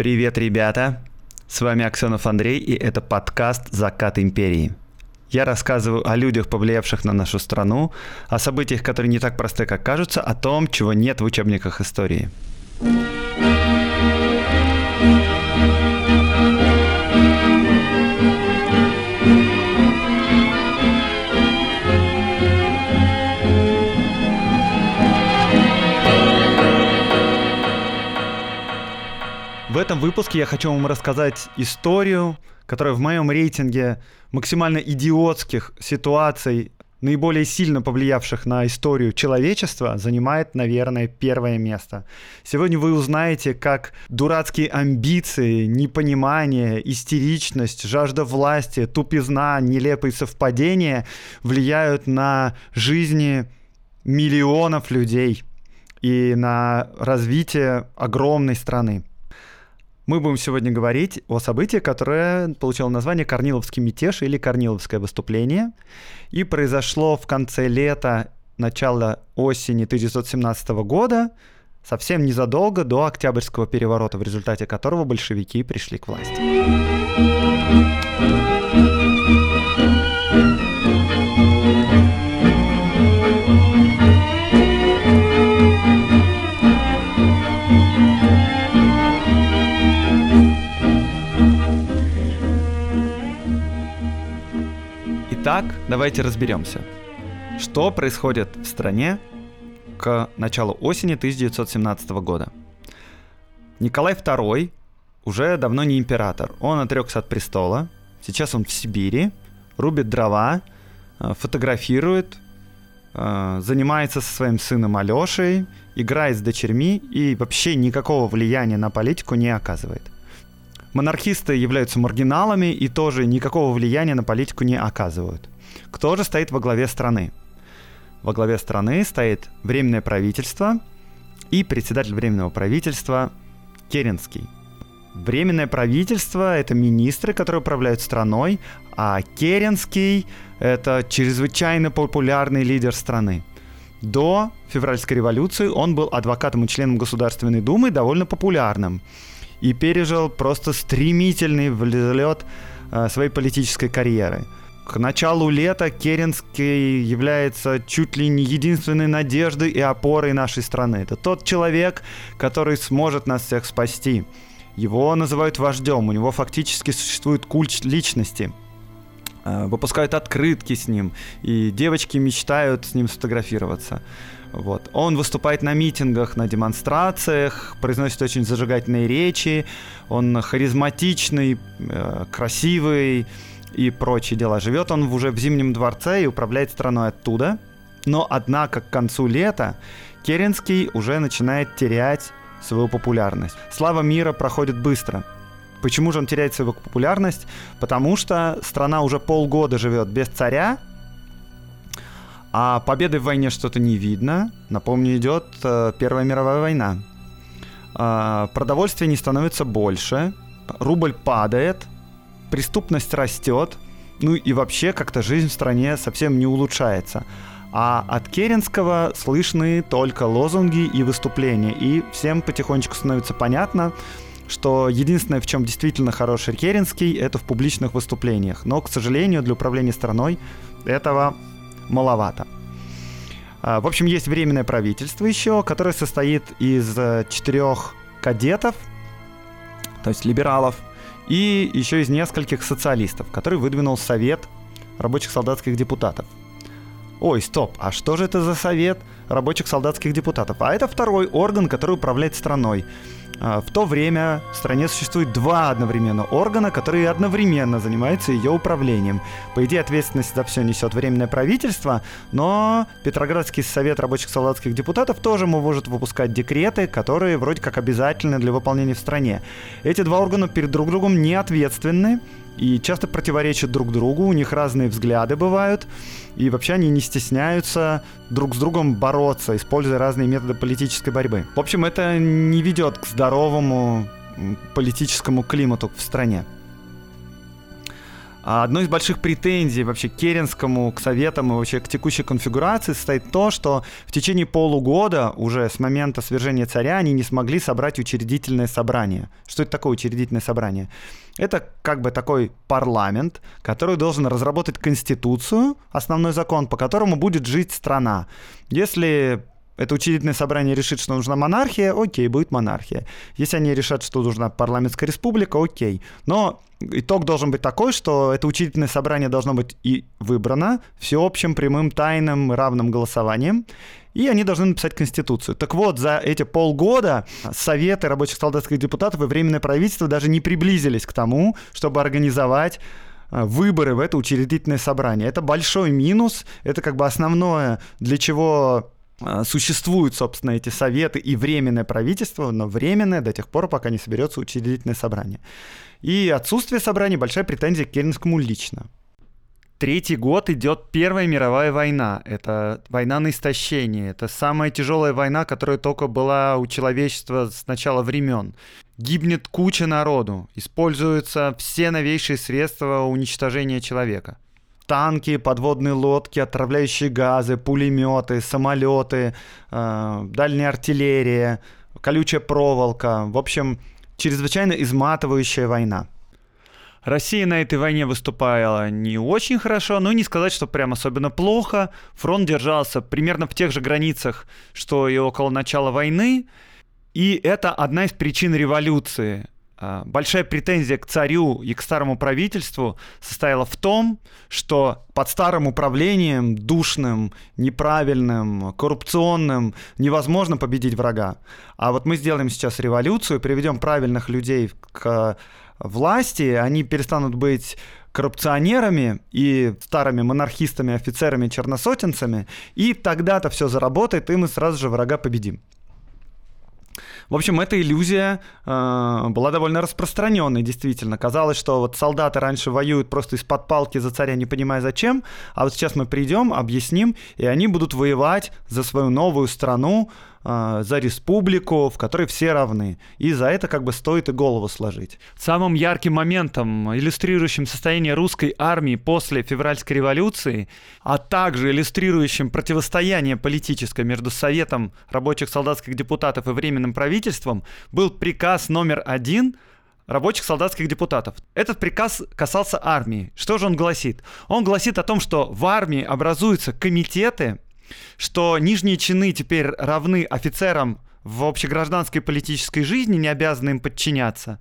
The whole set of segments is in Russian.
Привет, ребята! С вами Аксенов Андрей, и это подкаст «Закат империи». Я рассказываю о людях, повлиявших на нашу страну, о событиях, которые не так просты, как кажутся, о том, чего нет в учебниках истории. Этом выпуске я хочу вам рассказать историю, которая в моем рейтинге максимально идиотских ситуаций, наиболее сильно повлиявших на историю человечества, занимает, наверное, первое место. Сегодня вы узнаете, как дурацкие амбиции, непонимание, истеричность, жажда власти, тупизна, нелепые совпадения влияют на жизни миллионов людей и на развитие огромной страны. Мы будем сегодня говорить о событии, которое получило название Корниловский мятеж или Корниловское выступление. И произошло в конце лета, начала осени 1917 года, совсем незадолго до Октябрьского переворота, в результате которого большевики пришли к власти. Итак, давайте разберемся. Что происходит в стране к началу осени 1917 года? Николай II уже давно не император. Он отрекся от престола. Сейчас он в Сибири, рубит дрова, э, фотографирует, э, занимается со своим сыном Алешей, играет с дочерьми и вообще никакого влияния на политику не оказывает монархисты являются маргиналами и тоже никакого влияния на политику не оказывают. Кто же стоит во главе страны? Во главе страны стоит Временное правительство и председатель Временного правительства Керенский. Временное правительство — это министры, которые управляют страной, а Керенский — это чрезвычайно популярный лидер страны. До февральской революции он был адвокатом и членом Государственной Думы, довольно популярным и пережил просто стремительный взлет э, своей политической карьеры. К началу лета Керенский является чуть ли не единственной надеждой и опорой нашей страны. Это тот человек, который сможет нас всех спасти. Его называют вождем, у него фактически существует культ личности. Э, выпускают открытки с ним, и девочки мечтают с ним сфотографироваться. Вот. Он выступает на митингах, на демонстрациях, произносит очень зажигательные речи, он харизматичный, э, красивый и прочие дела. Живет он уже в Зимнем дворце и управляет страной оттуда. Но, однако, к концу лета Керенский уже начинает терять свою популярность. Слава мира проходит быстро. Почему же он теряет свою популярность? Потому что страна уже полгода живет без царя, а победы в войне что-то не видно. Напомню, идет э, Первая мировая война. Э, продовольствия не становится больше, рубль падает, преступность растет, ну и вообще как-то жизнь в стране совсем не улучшается. А от Керенского слышны только лозунги и выступления, и всем потихонечку становится понятно, что единственное, в чем действительно хороший Керенский, это в публичных выступлениях. Но, к сожалению, для управления страной этого маловато. А, в общем, есть временное правительство еще, которое состоит из э, четырех кадетов, то есть либералов, и еще из нескольких социалистов, который выдвинул Совет рабочих солдатских депутатов. Ой, стоп, а что же это за Совет рабочих солдатских депутатов? А это второй орган, который управляет страной. А, в то время в стране существует два одновременно органа, которые одновременно занимаются ее управлением. По идее, ответственность за все несет временное правительство, но Петроградский совет рабочих солдатских депутатов тоже может выпускать декреты, которые вроде как обязательны для выполнения в стране. Эти два органа перед друг другом не ответственны, и часто противоречат друг другу, у них разные взгляды бывают, и вообще они не стесняются друг с другом бороться, используя разные методы политической борьбы. В общем, это не ведет к здоровому политическому климату в стране. А одной из больших претензий вообще к Керенскому, к Советам и вообще к текущей конфигурации состоит то, что в течение полугода уже с момента свержения царя они не смогли собрать учредительное собрание. Что это такое учредительное собрание? Это как бы такой парламент, который должен разработать конституцию, основной закон, по которому будет жить страна. Если это учредительное собрание решит, что нужна монархия, окей, будет монархия. Если они решат, что нужна парламентская республика, окей. Но итог должен быть такой, что это учредительное собрание должно быть и выбрано всеобщим, прямым, тайным, равным голосованием. И они должны написать Конституцию. Так вот, за эти полгода Советы рабочих солдатских депутатов и Временное правительство даже не приблизились к тому, чтобы организовать а, выборы в это учредительное собрание. Это большой минус, это как бы основное, для чего существуют, собственно, эти советы и временное правительство, но временное до тех пор, пока не соберется учредительное собрание. И отсутствие собрания – большая претензия к Керенскому лично. Третий год идет Первая мировая война. Это война на истощение. Это самая тяжелая война, которая только была у человечества с начала времен. Гибнет куча народу. Используются все новейшие средства уничтожения человека танки, подводные лодки, отравляющие газы, пулеметы, самолеты, э, дальняя артиллерия, колючая проволока. В общем, чрезвычайно изматывающая война. Россия на этой войне выступала не очень хорошо, но не сказать, что прям особенно плохо. Фронт держался примерно в тех же границах, что и около начала войны. И это одна из причин революции. А, большая претензия к царю и к старому правительству состояла в том, что под старым управлением, душным, неправильным, коррупционным, невозможно победить врага. А вот мы сделаем сейчас революцию, приведем правильных людей к власти, они перестанут быть коррупционерами и старыми монархистами, офицерами, черносотенцами, и тогда-то все заработает, и мы сразу же врага победим. В общем, эта иллюзия э, была довольно распространенной, действительно. Казалось, что вот солдаты раньше воюют просто из-под палки за царя, не понимая зачем, а вот сейчас мы придем, объясним, и они будут воевать за свою новую страну, за республику, в которой все равны. И за это как бы стоит и голову сложить. Самым ярким моментом, иллюстрирующим состояние русской армии после февральской революции, а также иллюстрирующим противостояние политическое между Советом рабочих солдатских депутатов и Временным правительством, был приказ номер один рабочих солдатских депутатов. Этот приказ касался армии. Что же он гласит? Он гласит о том, что в армии образуются комитеты, что нижние чины теперь равны офицерам в общегражданской политической жизни, не обязаны им подчиняться.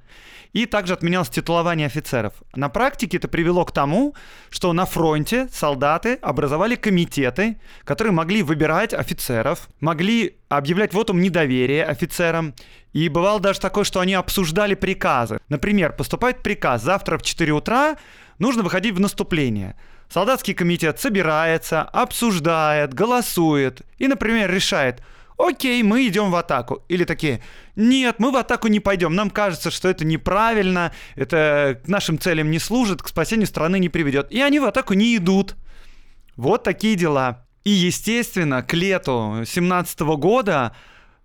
И также отменялось титулование офицеров. На практике это привело к тому, что на фронте солдаты образовали комитеты, которые могли выбирать офицеров, могли объявлять вотум недоверия офицерам. И бывало даже такое, что они обсуждали приказы. Например, поступает приказ завтра в 4 утра нужно выходить в наступление. Солдатский комитет собирается, обсуждает, голосует и, например, решает, окей, мы идем в атаку. Или такие, нет, мы в атаку не пойдем, нам кажется, что это неправильно, это к нашим целям не служит, к спасению страны не приведет. И они в атаку не идут. Вот такие дела. И, естественно, к лету 17 года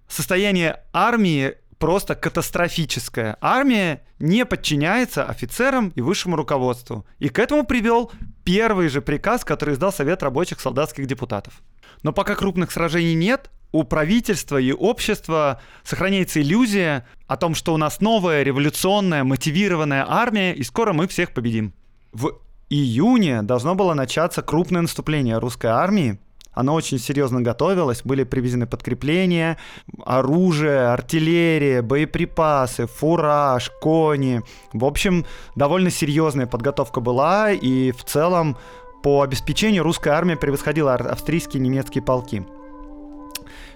состояние армии просто катастрофическое. Армия не подчиняется офицерам и высшему руководству. И к этому привел первый же приказ, который издал Совет рабочих солдатских депутатов. Но пока крупных сражений нет, у правительства и общества сохраняется иллюзия о том, что у нас новая революционная мотивированная армия, и скоро мы всех победим. В июне должно было начаться крупное наступление русской армии, оно очень серьезно готовилось, были привезены подкрепления, оружие, артиллерия, боеприпасы, фураж, кони. В общем, довольно серьезная подготовка была, и в целом по обеспечению русская армия превосходила австрийские и немецкие полки.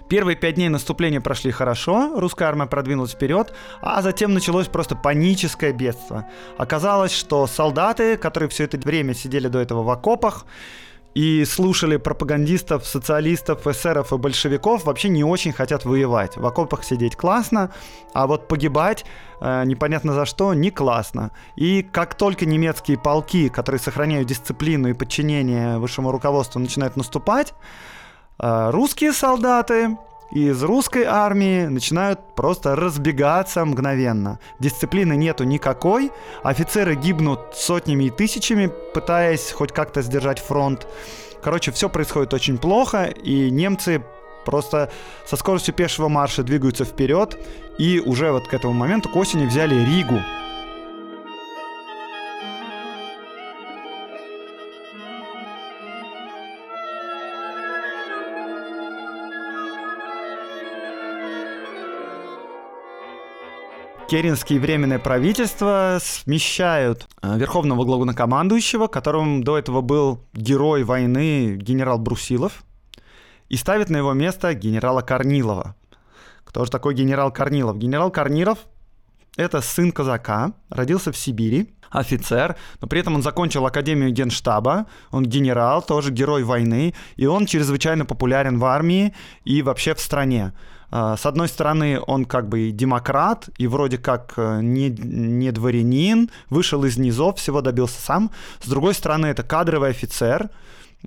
Первые пять дней наступления прошли хорошо, русская армия продвинулась вперед, а затем началось просто паническое бедство. Оказалось, что солдаты, которые все это время сидели до этого в окопах, и слушали пропагандистов, социалистов, эсеров и большевиков, вообще не очень хотят воевать. В окопах сидеть классно, а вот погибать э, непонятно за что не классно. И как только немецкие полки, которые сохраняют дисциплину и подчинение высшему руководству, начинают наступать, э, русские солдаты из русской армии начинают просто разбегаться мгновенно. Дисциплины нету никакой, офицеры гибнут сотнями и тысячами, пытаясь хоть как-то сдержать фронт. Короче, все происходит очень плохо, и немцы просто со скоростью пешего марша двигаются вперед, и уже вот к этому моменту к осени взяли Ригу, Керенские временное правительство смещают э, верховного главнокомандующего, которым до этого был герой войны генерал Брусилов, и ставит на его место генерала Корнилова. Кто же такой генерал Корнилов? Генерал Корнилов – это сын казака, родился в Сибири, офицер, но при этом он закончил Академию Генштаба, он генерал, тоже герой войны, и он чрезвычайно популярен в армии и вообще в стране. А, с одной стороны, он как бы и демократ, и вроде как э, не, не дворянин, вышел из низов, всего добился сам. С другой стороны, это кадровый офицер,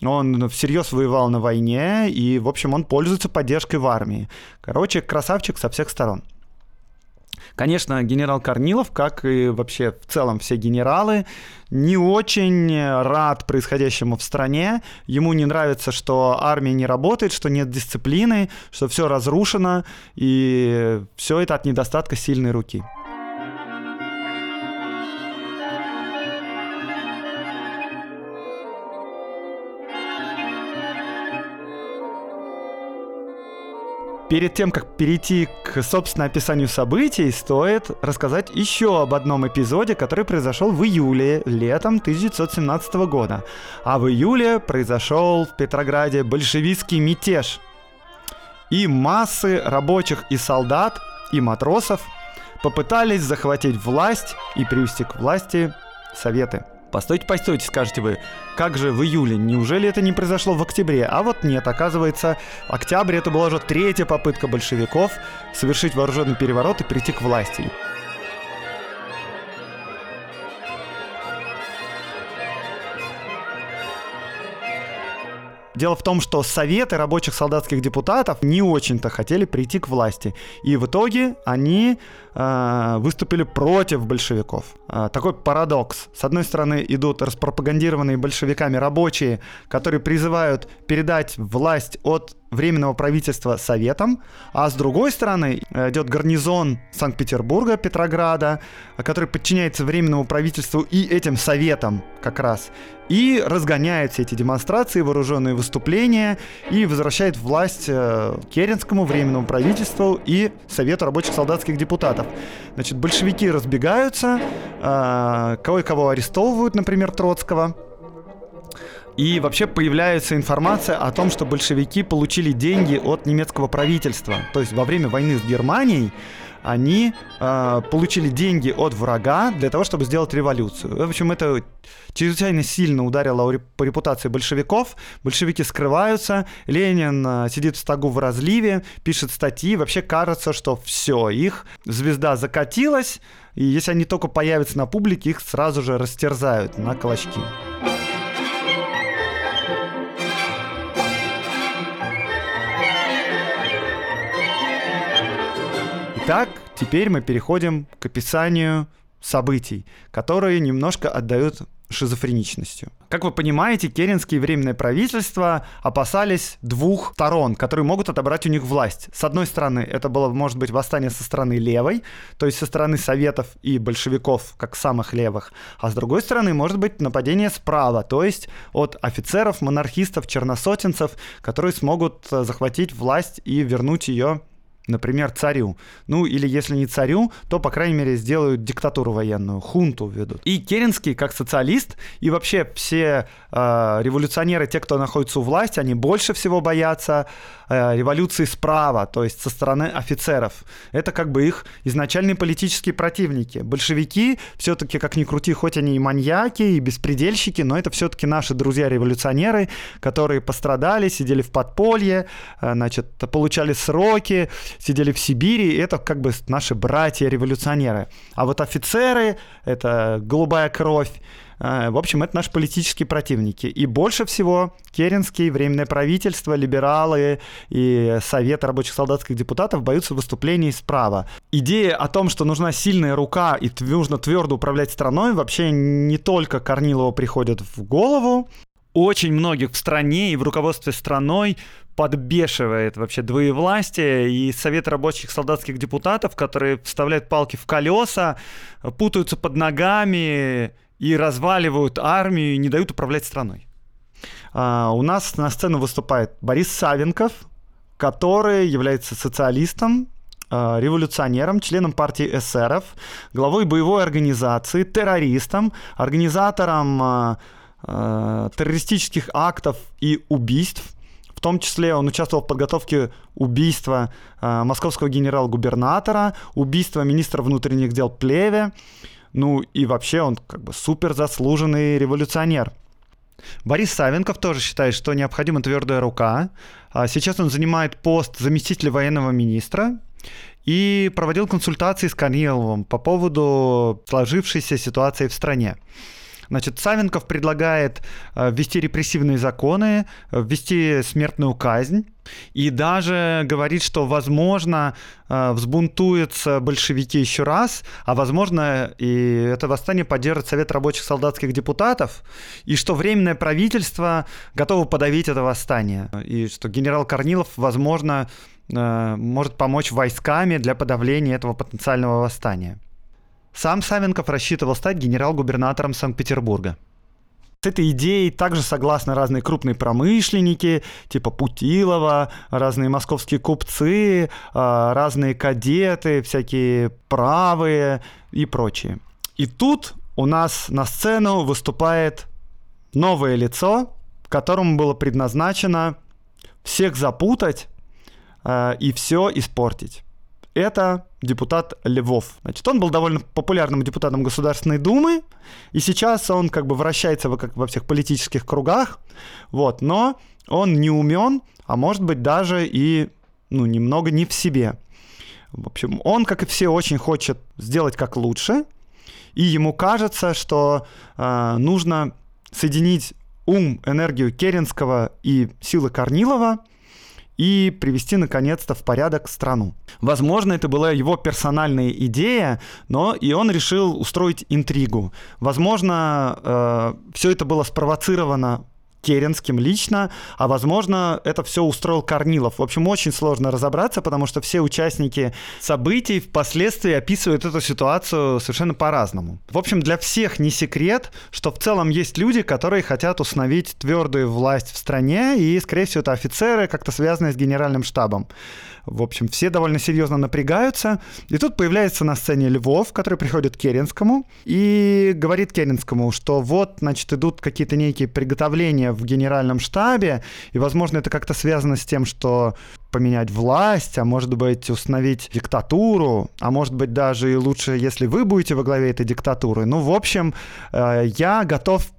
он всерьез воевал на войне, и, в общем, он пользуется поддержкой в армии. Короче, красавчик со всех сторон. Конечно, генерал Корнилов, как и вообще в целом все генералы, не очень рад происходящему в стране. Ему не нравится, что армия не работает, что нет дисциплины, что все разрушено, и все это от недостатка сильной руки. Перед тем, как перейти к, собственно, описанию событий, стоит рассказать еще об одном эпизоде, который произошел в июле, летом 1917 года. А в июле произошел в Петрограде большевистский мятеж. И массы рабочих и солдат, и матросов попытались захватить власть и привести к власти Советы. Постойте, постойте, скажете вы, как же в июле? Неужели это не произошло в октябре? А вот нет, оказывается, октябрь это была уже третья попытка большевиков совершить вооруженный переворот и прийти к власти. Дело в том, что советы рабочих солдатских депутатов не очень-то хотели прийти к власти. И в итоге они э, выступили против большевиков. Э, такой парадокс. С одной стороны идут распропагандированные большевиками рабочие, которые призывают передать власть от временного правительства советам, а с другой стороны э, идет гарнизон Санкт-Петербурга, Петрограда, который подчиняется временному правительству и этим советам как раз, и разгоняет все эти демонстрации, вооруженные выступления и возвращает власть э, Керенскому временному правительству и Совету рабочих солдатских депутатов. Значит, большевики разбегаются, э, кого-кого арестовывают, например, Троцкого, и вообще появляется информация о том, что большевики получили деньги от немецкого правительства. То есть во время войны с Германией они э, получили деньги от врага для того, чтобы сделать революцию. В общем, это чрезвычайно сильно ударило по репутации большевиков. Большевики скрываются, Ленин э, сидит в стогу в разливе, пишет статьи. Вообще кажется, что все, их звезда закатилась, и если они только появятся на публике, их сразу же растерзают на клочки. Итак, теперь мы переходим к описанию событий, которые немножко отдают шизофреничностью. Как вы понимаете, Керенские временное правительство опасались двух сторон, которые могут отобрать у них власть. С одной стороны, это было, может быть, восстание со стороны левой, то есть со стороны советов и большевиков, как самых левых, а с другой стороны, может быть, нападение справа, то есть от офицеров, монархистов, черносотенцев, которые смогут э, захватить власть и вернуть ее например, царю. Ну, или если не царю, то, по крайней мере, сделают диктатуру военную, хунту ведут. И Керенский, как социалист, и вообще все э, революционеры, те, кто находится у власти, они больше всего боятся э, революции справа, то есть со стороны офицеров. Это как бы их изначальные политические противники. Большевики все-таки, как ни крути, хоть они и маньяки, и беспредельщики, но это все-таки наши друзья-революционеры, которые пострадали, сидели в подполье, э, значит, получали сроки, сидели в Сибири, это как бы наши братья-революционеры. А вот офицеры — это голубая кровь, э, в общем, это наши политические противники. И больше всего Керенский, Временное правительство, либералы и Совет рабочих солдатских депутатов боятся выступлений справа. Идея о том, что нужна сильная рука и нужно твердо управлять страной, вообще не только Корнилову приходит в голову. Очень многих в стране и в руководстве страной подбешивает вообще двоевластие и совет рабочих солдатских депутатов, которые вставляют палки в колеса, путаются под ногами и разваливают армию и не дают управлять страной. А, у нас на сцену выступает Борис Савенков, который является социалистом, а, революционером, членом партии эсеров, главой боевой организации, террористом, организатором а, террористических актов и убийств – в том числе он участвовал в подготовке убийства э, московского генерал-губернатора, убийства министра внутренних дел Плеве. Ну и вообще он как бы супер заслуженный революционер. Борис Савенков тоже считает, что необходима твердая рука. А сейчас он занимает пост заместителя военного министра и проводил консультации с Корниловым по поводу сложившейся ситуации в стране. Значит, Савенков предлагает э, ввести репрессивные законы, ввести смертную казнь. И даже говорит, что, возможно, э, взбунтуются большевики еще раз, а, возможно, и это восстание поддержит Совет рабочих солдатских депутатов, и что Временное правительство готово подавить это восстание, и что генерал Корнилов, возможно, э, может помочь войсками для подавления этого потенциального восстания. Сам Савенков рассчитывал стать генерал-губернатором Санкт-Петербурга. С этой идеей также согласны разные крупные промышленники, типа Путилова, разные московские купцы, а, разные кадеты, всякие правые и прочие. И тут у нас на сцену выступает новое лицо, которому было предназначено всех запутать э, и все испортить это депутат Львов. Значит, он был довольно популярным депутатом Государственной Думы, и сейчас он как бы вращается во, как во всех политических кругах, вот, но он не умен, а может быть даже и, ну, немного не в себе. В общем, он, как и все, очень хочет сделать как лучше, и ему кажется, что э, нужно соединить ум, энергию Керенского и силы Корнилова – и привести наконец-то в порядок страну. Возможно, это была его персональная идея, но и он решил устроить интригу. Возможно, э, все это было спровоцировано Керенским лично, а возможно, это все устроил Корнилов. В общем, очень сложно разобраться, потому что все участники событий впоследствии описывают эту ситуацию совершенно по-разному. В общем, для всех не секрет, что в целом есть люди, которые хотят установить твердую власть в стране, и, скорее всего, это офицеры, как-то связанные с генеральным штабом. В общем, все довольно серьезно напрягаются. И тут появляется на сцене Львов, который приходит к Керенскому и говорит Керенскому, что вот, значит, идут какие-то некие приготовления в генеральном штабе, и, возможно, это как-то связано с тем, что поменять власть, а может быть установить диктатуру, а может быть даже и лучше, если вы будете во главе этой диктатуры. Ну, в общем, э, я готов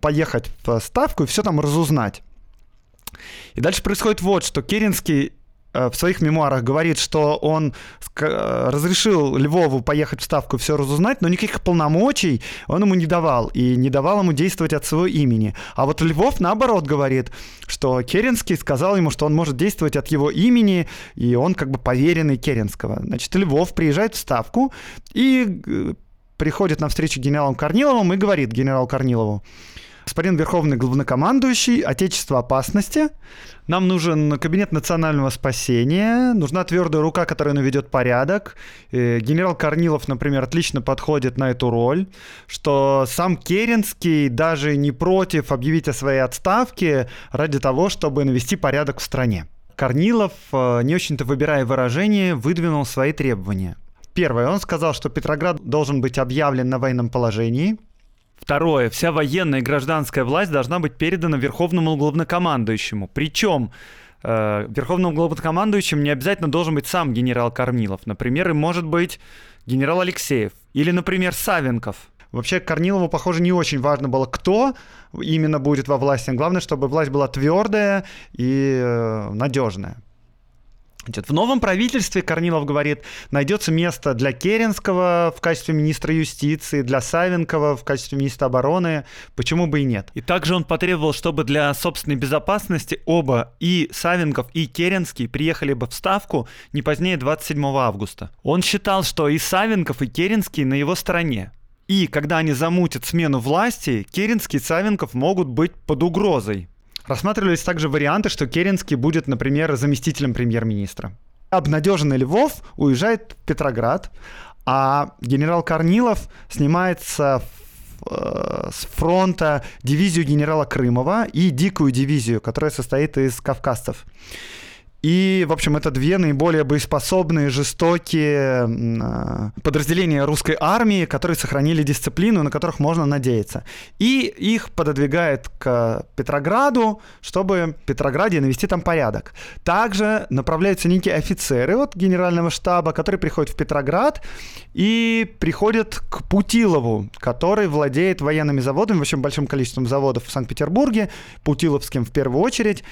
поехать в Ставку и все там разузнать. И дальше происходит вот, что Керенский в своих мемуарах говорит, что он э, разрешил Львову поехать в Ставку все разузнать, но никаких полномочий он ему не давал, и не давал ему действовать от своего имени. А вот Львов, наоборот, говорит, что Керенский сказал ему, что он может действовать от его имени, и он как бы поверенный Керенского. Значит, Львов приезжает в Ставку и э, приходит на встречу генералом Корниловым и говорит генералу Корнилову, господин Верховный Главнокомандующий, Отечество опасности, нам нужен кабинет национального спасения, нужна твердая рука, которая наведет порядок. Э, генерал Корнилов, например, отлично подходит на эту роль, что сам Керенский даже не против объявить о своей отставке ради того, чтобы навести порядок в стране. Корнилов, э, не очень-то выбирая выражение, выдвинул свои требования. Первое, он сказал, что Петроград должен быть объявлен на военном положении. Второе. Вся военная и гражданская власть должна быть передана верховному главнокомандующему. Причем э, верховным главнокомандующим не обязательно должен быть сам генерал Корнилов. Например, и может быть генерал Алексеев. Или, например, Савенков. Вообще Корнилову, похоже, не очень важно было, кто именно будет во власти. Главное, чтобы власть была твердая и э, надежная. В новом правительстве, Корнилов говорит, найдется место для Керенского в качестве министра юстиции, для Савенкова в качестве министра обороны. Почему бы и нет? И также он потребовал, чтобы для собственной безопасности оба, и Савенков, и Керенский, приехали бы в Ставку не позднее 27 августа. Он считал, что и Савенков, и Керенский на его стороне. И когда они замутят смену власти, Керенский и Савенков могут быть под угрозой. Рассматривались также варианты, что Керенский будет, например, заместителем премьер-министра. Обнадеженный Львов уезжает в Петроград, а генерал Корнилов снимается э, с фронта дивизию генерала Крымова и дикую дивизию, которая состоит из кавказцев. И, в общем, это две наиболее боеспособные, жестокие а, подразделения русской армии, которые сохранили дисциплину, на которых можно надеяться. И их пододвигает к Петрограду, чтобы в Петрограде навести там порядок. Также направляются некие офицеры от генерального штаба, которые приходят в Петроград и приходят к Путилову, который владеет военными заводами, в общем, большим количеством заводов в Санкт-Петербурге, Путиловским в первую очередь,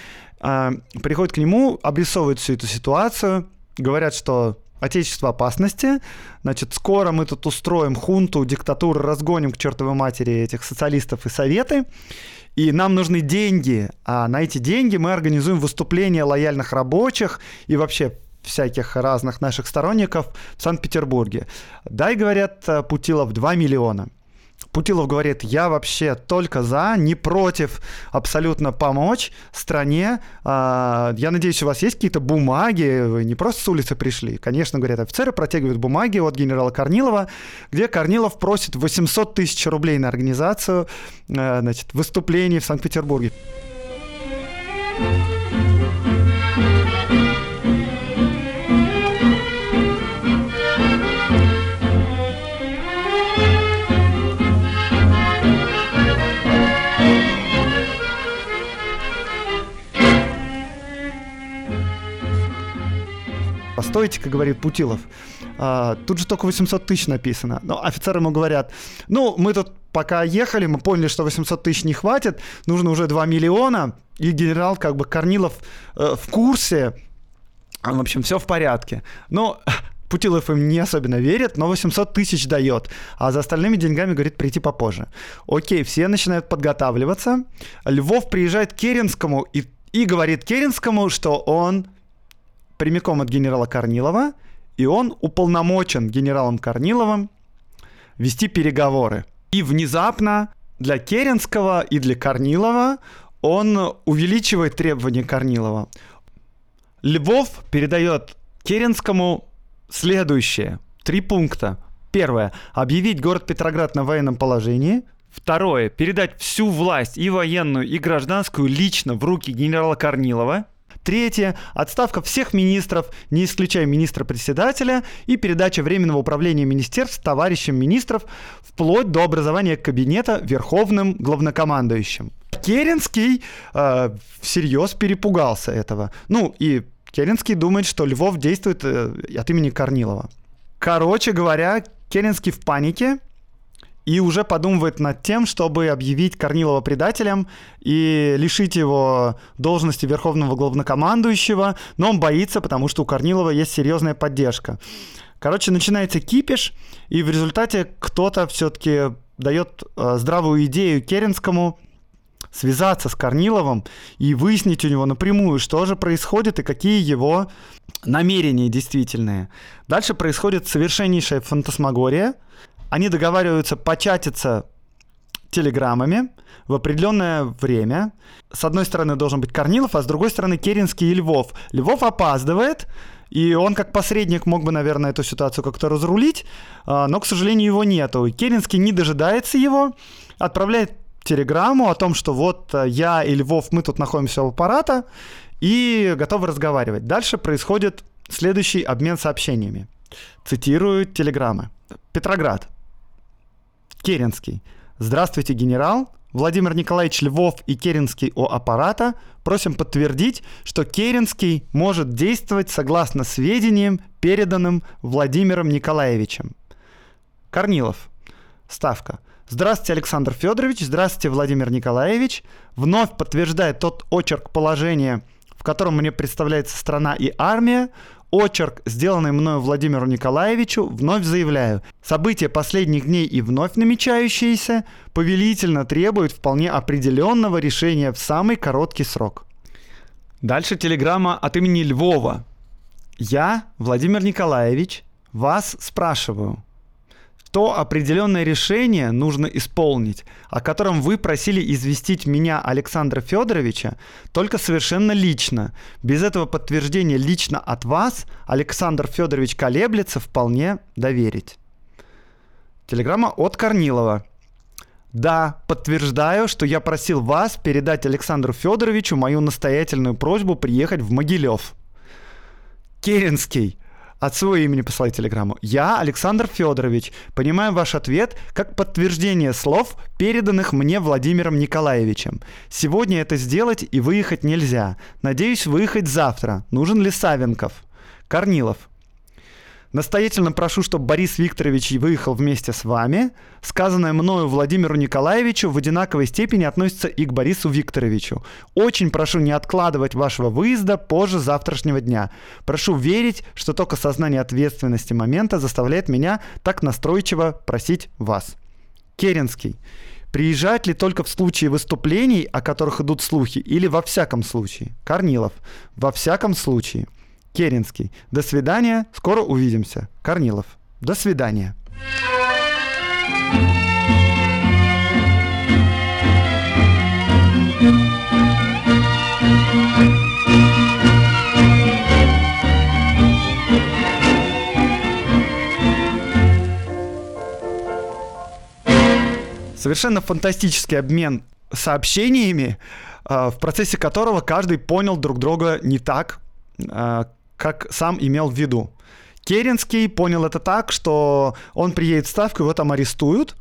приходят к нему, обрисовывают всю эту ситуацию, говорят, что Отечество опасности, значит, скоро мы тут устроим хунту, диктатуру, разгоним к чертовой матери этих социалистов и советы, и нам нужны деньги, а на эти деньги мы организуем выступления лояльных рабочих и вообще всяких разных наших сторонников в Санкт-Петербурге. Дай, говорят, Путилов, 2 миллиона. Путилов говорит, я вообще только за, не против абсолютно помочь стране. А, я надеюсь, у вас есть какие-то бумаги, вы не просто с улицы пришли. Конечно, говорят, офицеры протягивают бумаги от генерала Корнилова, где Корнилов просит 800 тысяч рублей на организацию э, значит, выступлений в Санкт-Петербурге. Постойте, как говорит Путилов, а, тут же только 800 тысяч написано. Но офицеры ему говорят, ну, мы тут пока ехали, мы поняли, что 800 тысяч не хватит, нужно уже 2 миллиона, и генерал как бы Корнилов э, в курсе, в общем, все в порядке. Но Путилов им не особенно верит, но 800 тысяч дает, а за остальными деньгами говорит прийти попозже. Окей, все начинают подготавливаться. Львов приезжает к Керенскому и, и говорит Керенскому, что он прямиком от генерала Корнилова, и он уполномочен генералом Корниловым вести переговоры. И внезапно для Керенского и для Корнилова он увеличивает требования Корнилова. Львов передает Керенскому следующее. Три пункта. Первое. Объявить город Петроград на военном положении. Второе. Передать всю власть и военную, и гражданскую лично в руки генерала Корнилова. Третье – отставка всех министров, не исключая министра-председателя, и передача Временного управления министерств товарищам министров вплоть до образования кабинета Верховным главнокомандующим. Керенский э, всерьез перепугался этого. Ну и Керенский думает, что Львов действует э, от имени Корнилова. Короче говоря, Керенский в панике, и уже подумывает над тем, чтобы объявить Корнилова предателем и лишить его должности верховного главнокомандующего, но он боится, потому что у Корнилова есть серьезная поддержка. Короче, начинается кипиш, и в результате кто-то все-таки дает э, здравую идею Керенскому связаться с Корниловым и выяснить у него напрямую, что же происходит и какие его намерения действительные. Дальше происходит совершеннейшая фантасмагория – они договариваются початиться телеграммами в определенное время. С одной стороны должен быть Корнилов, а с другой стороны Керенский и Львов. Львов опаздывает, и он как посредник мог бы, наверное, эту ситуацию как-то разрулить, а, но, к сожалению, его нету. И Керенский не дожидается его, отправляет телеграмму о том, что вот э, я и Львов, мы тут находимся у аппарата и готовы разговаривать. Дальше происходит следующий обмен сообщениями. Цитирую телеграммы. Петроград. Керенский. Здравствуйте, генерал. Владимир Николаевич Львов и Керенский о аппарата просим подтвердить, что Керенский может действовать согласно сведениям, переданным Владимиром Николаевичем. Корнилов. Ставка. Здравствуйте, Александр Федорович. Здравствуйте, Владимир Николаевич. Вновь подтверждает тот очерк положения, котором мне представляется страна и армия, очерк, сделанный мною Владимиру Николаевичу, вновь заявляю, события последних дней и вновь намечающиеся повелительно требуют вполне определенного решения в самый короткий срок. Дальше телеграмма от имени Львова. Я, Владимир Николаевич, вас спрашиваю, то определенное решение нужно исполнить, о котором вы просили известить меня, Александра Федоровича, только совершенно лично. Без этого подтверждения лично от вас Александр Федорович колеблется вполне доверить. Телеграмма от Корнилова. Да, подтверждаю, что я просил вас передать Александру Федоровичу мою настоятельную просьбу приехать в Могилев. Керенский. От своего имени послать телеграмму. Я, Александр Федорович, понимаю ваш ответ как подтверждение слов, переданных мне Владимиром Николаевичем. Сегодня это сделать и выехать нельзя. Надеюсь выехать завтра. Нужен ли Савенков? Корнилов. Настоятельно прошу, чтобы Борис Викторович выехал вместе с вами. Сказанное мною Владимиру Николаевичу в одинаковой степени относится и к Борису Викторовичу. Очень прошу не откладывать вашего выезда позже завтрашнего дня. Прошу верить, что только сознание ответственности момента заставляет меня так настойчиво просить вас. Керенский. Приезжать ли только в случае выступлений, о которых идут слухи, или во всяком случае? Корнилов. Во всяком случае. Керенский. До свидания, скоро увидимся. Корнилов. До свидания. Совершенно фантастический обмен сообщениями, а, в процессе которого каждый понял друг друга не так, а, как сам имел в виду. Керенский понял это так, что он приедет в Ставку, его там арестуют,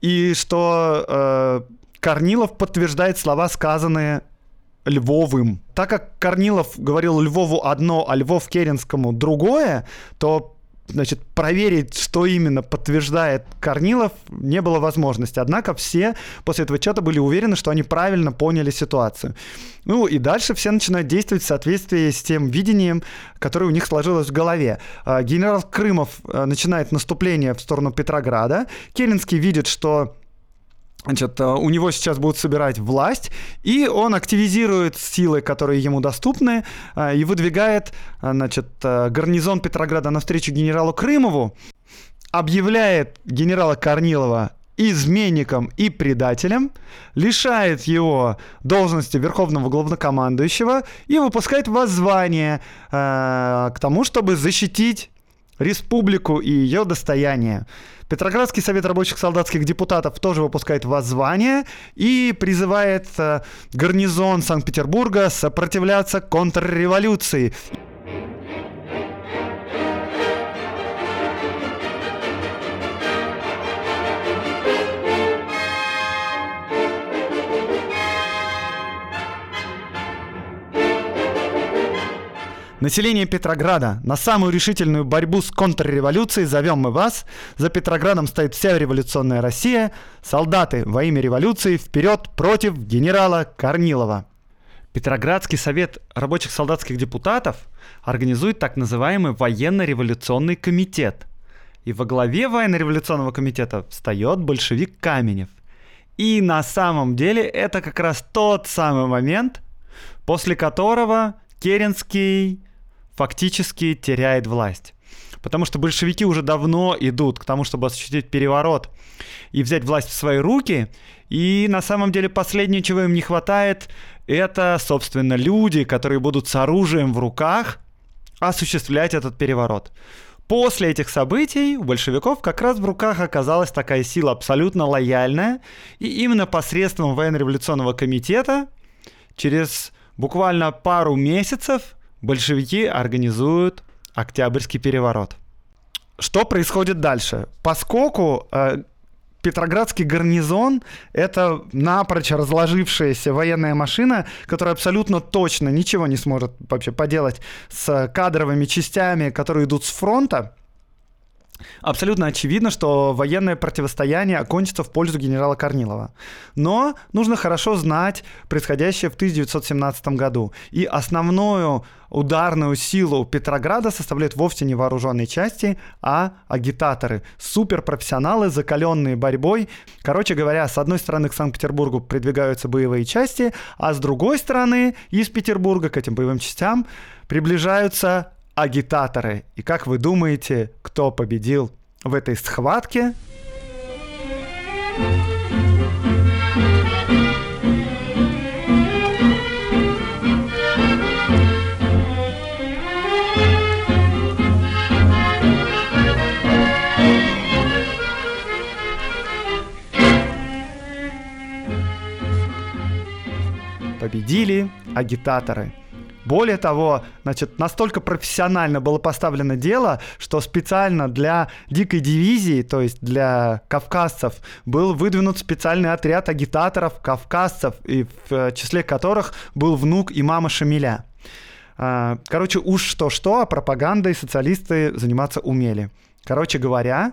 и что э, Корнилов подтверждает слова, сказанные Львовым. Так как Корнилов говорил Львову одно, а Львов Керенскому другое, то значит, проверить, что именно подтверждает Корнилов, не было возможности. Однако все после этого чата были уверены, что они правильно поняли ситуацию. Ну и дальше все начинают действовать в соответствии с тем видением, которое у них сложилось в голове. А, генерал Крымов э, начинает наступление в сторону Петрограда. Керенский видит, что Значит, э, у него сейчас будут собирать власть, и он активизирует силы, которые ему доступны, э, и выдвигает э, значит, гарнизон Петрограда навстречу генералу Крымову, объявляет генерала Корнилова изменником и предателем, лишает его должности верховного главнокомандующего и выпускает воззвание э, к тому, чтобы защитить республику и ее достояние. Петроградский совет рабочих солдатских депутатов тоже выпускает воззвание и призывает э, гарнизон Санкт-Петербурга сопротивляться контрреволюции. Население Петрограда, на самую решительную борьбу с контрреволюцией зовем мы вас. За Петроградом стоит вся революционная Россия. Солдаты во имя революции вперед против генерала Корнилова. Петроградский совет рабочих солдатских депутатов организует так называемый военно-революционный комитет. И во главе военно-революционного комитета встает большевик Каменев. И на самом деле это как раз тот самый момент, после которого Керенский фактически теряет власть. Потому что большевики уже давно идут к тому, чтобы осуществить переворот и взять власть в свои руки. И на самом деле последнее, чего им не хватает, это, собственно, люди, которые будут с оружием в руках осуществлять этот переворот. После этих событий у большевиков как раз в руках оказалась такая сила абсолютно лояльная, и именно посредством военно-революционного комитета через буквально пару месяцев большевики организуют Октябрьский переворот. Что происходит дальше? Поскольку э, Петроградский гарнизон — это напрочь разложившаяся военная машина, которая абсолютно точно ничего не сможет вообще поделать с кадровыми частями, которые идут с фронта, Абсолютно очевидно, что военное противостояние окончится в пользу генерала Корнилова. Но нужно хорошо знать происходящее в 1917 году. И основную ударную силу Петрограда составляют вовсе не вооруженные части, а агитаторы. Суперпрофессионалы, закаленные борьбой. Короче говоря, с одной стороны к Санкт-Петербургу придвигаются боевые части, а с другой стороны из Петербурга к этим боевым частям приближаются агитаторы. И как вы думаете, кто победил в этой схватке? Победили агитаторы – более того, значит, настолько профессионально было поставлено дело, что специально для дикой дивизии, то есть для кавказцев, был выдвинут специальный отряд агитаторов кавказцев, и в числе которых был внук имама Шамиля. А, короче, уж что-что, а пропагандой социалисты заниматься умели. Короче говоря,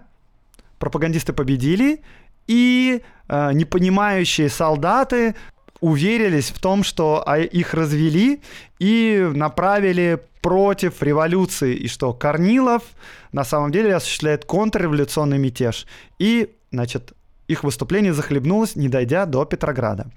пропагандисты победили, и э, непонимающие солдаты уверились в том, что а, их развели и направили против революции, и что Корнилов на самом деле осуществляет контрреволюционный мятеж. И, значит, их выступление захлебнулось, не дойдя до Петрограда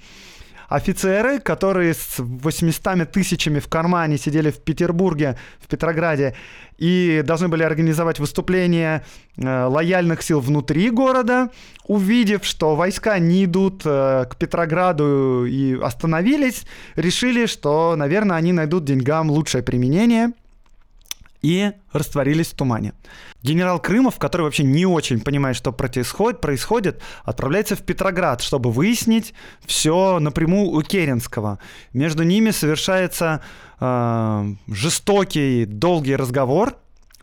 офицеры, которые с 800 тысячами в кармане сидели в Петербурге, в Петрограде, и должны были организовать выступление э, лояльных сил внутри города, увидев, что войска не идут э, к Петрограду и остановились, решили, что, наверное, они найдут деньгам лучшее применение – и растворились в тумане. Генерал Крымов, который вообще не очень понимает, что происходит, происходит отправляется в Петроград, чтобы выяснить все напрямую у Керенского. Между ними совершается э, жестокий, долгий разговор,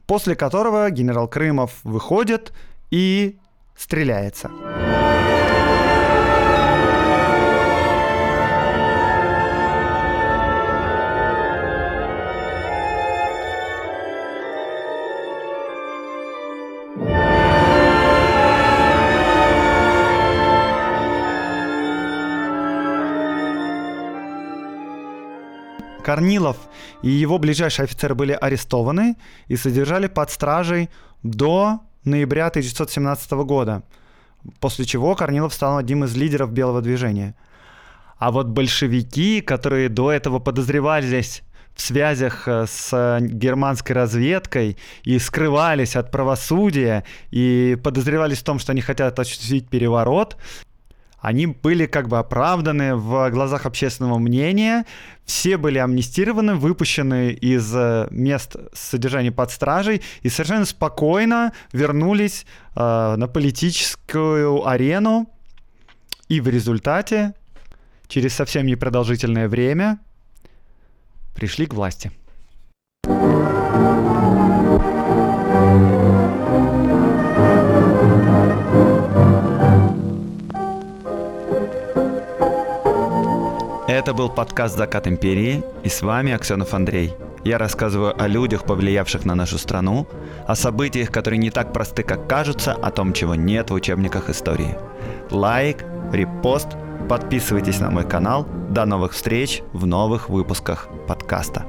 после которого генерал Крымов выходит и стреляется. Корнилов и его ближайшие офицеры были арестованы и содержали под стражей до ноября 1917 года, после чего Корнилов стал одним из лидеров белого движения. А вот большевики, которые до этого подозревались в связях э, с германской разведкой и скрывались от правосудия и подозревались в том, что они хотят осуществить переворот, они были как бы оправданы в глазах общественного мнения, все были амнистированы, выпущены из э, мест содержания под стражей и совершенно спокойно вернулись э, на политическую арену. И в результате, через совсем непродолжительное время, пришли к власти. Это был подкаст «Закат империи» и с вами Аксенов Андрей. Я рассказываю о людях, повлиявших на нашу страну, о событиях, которые не так просты, как кажутся, о том, чего нет в учебниках истории. Лайк, репост, подписывайтесь на мой канал. До новых встреч в новых выпусках подкаста.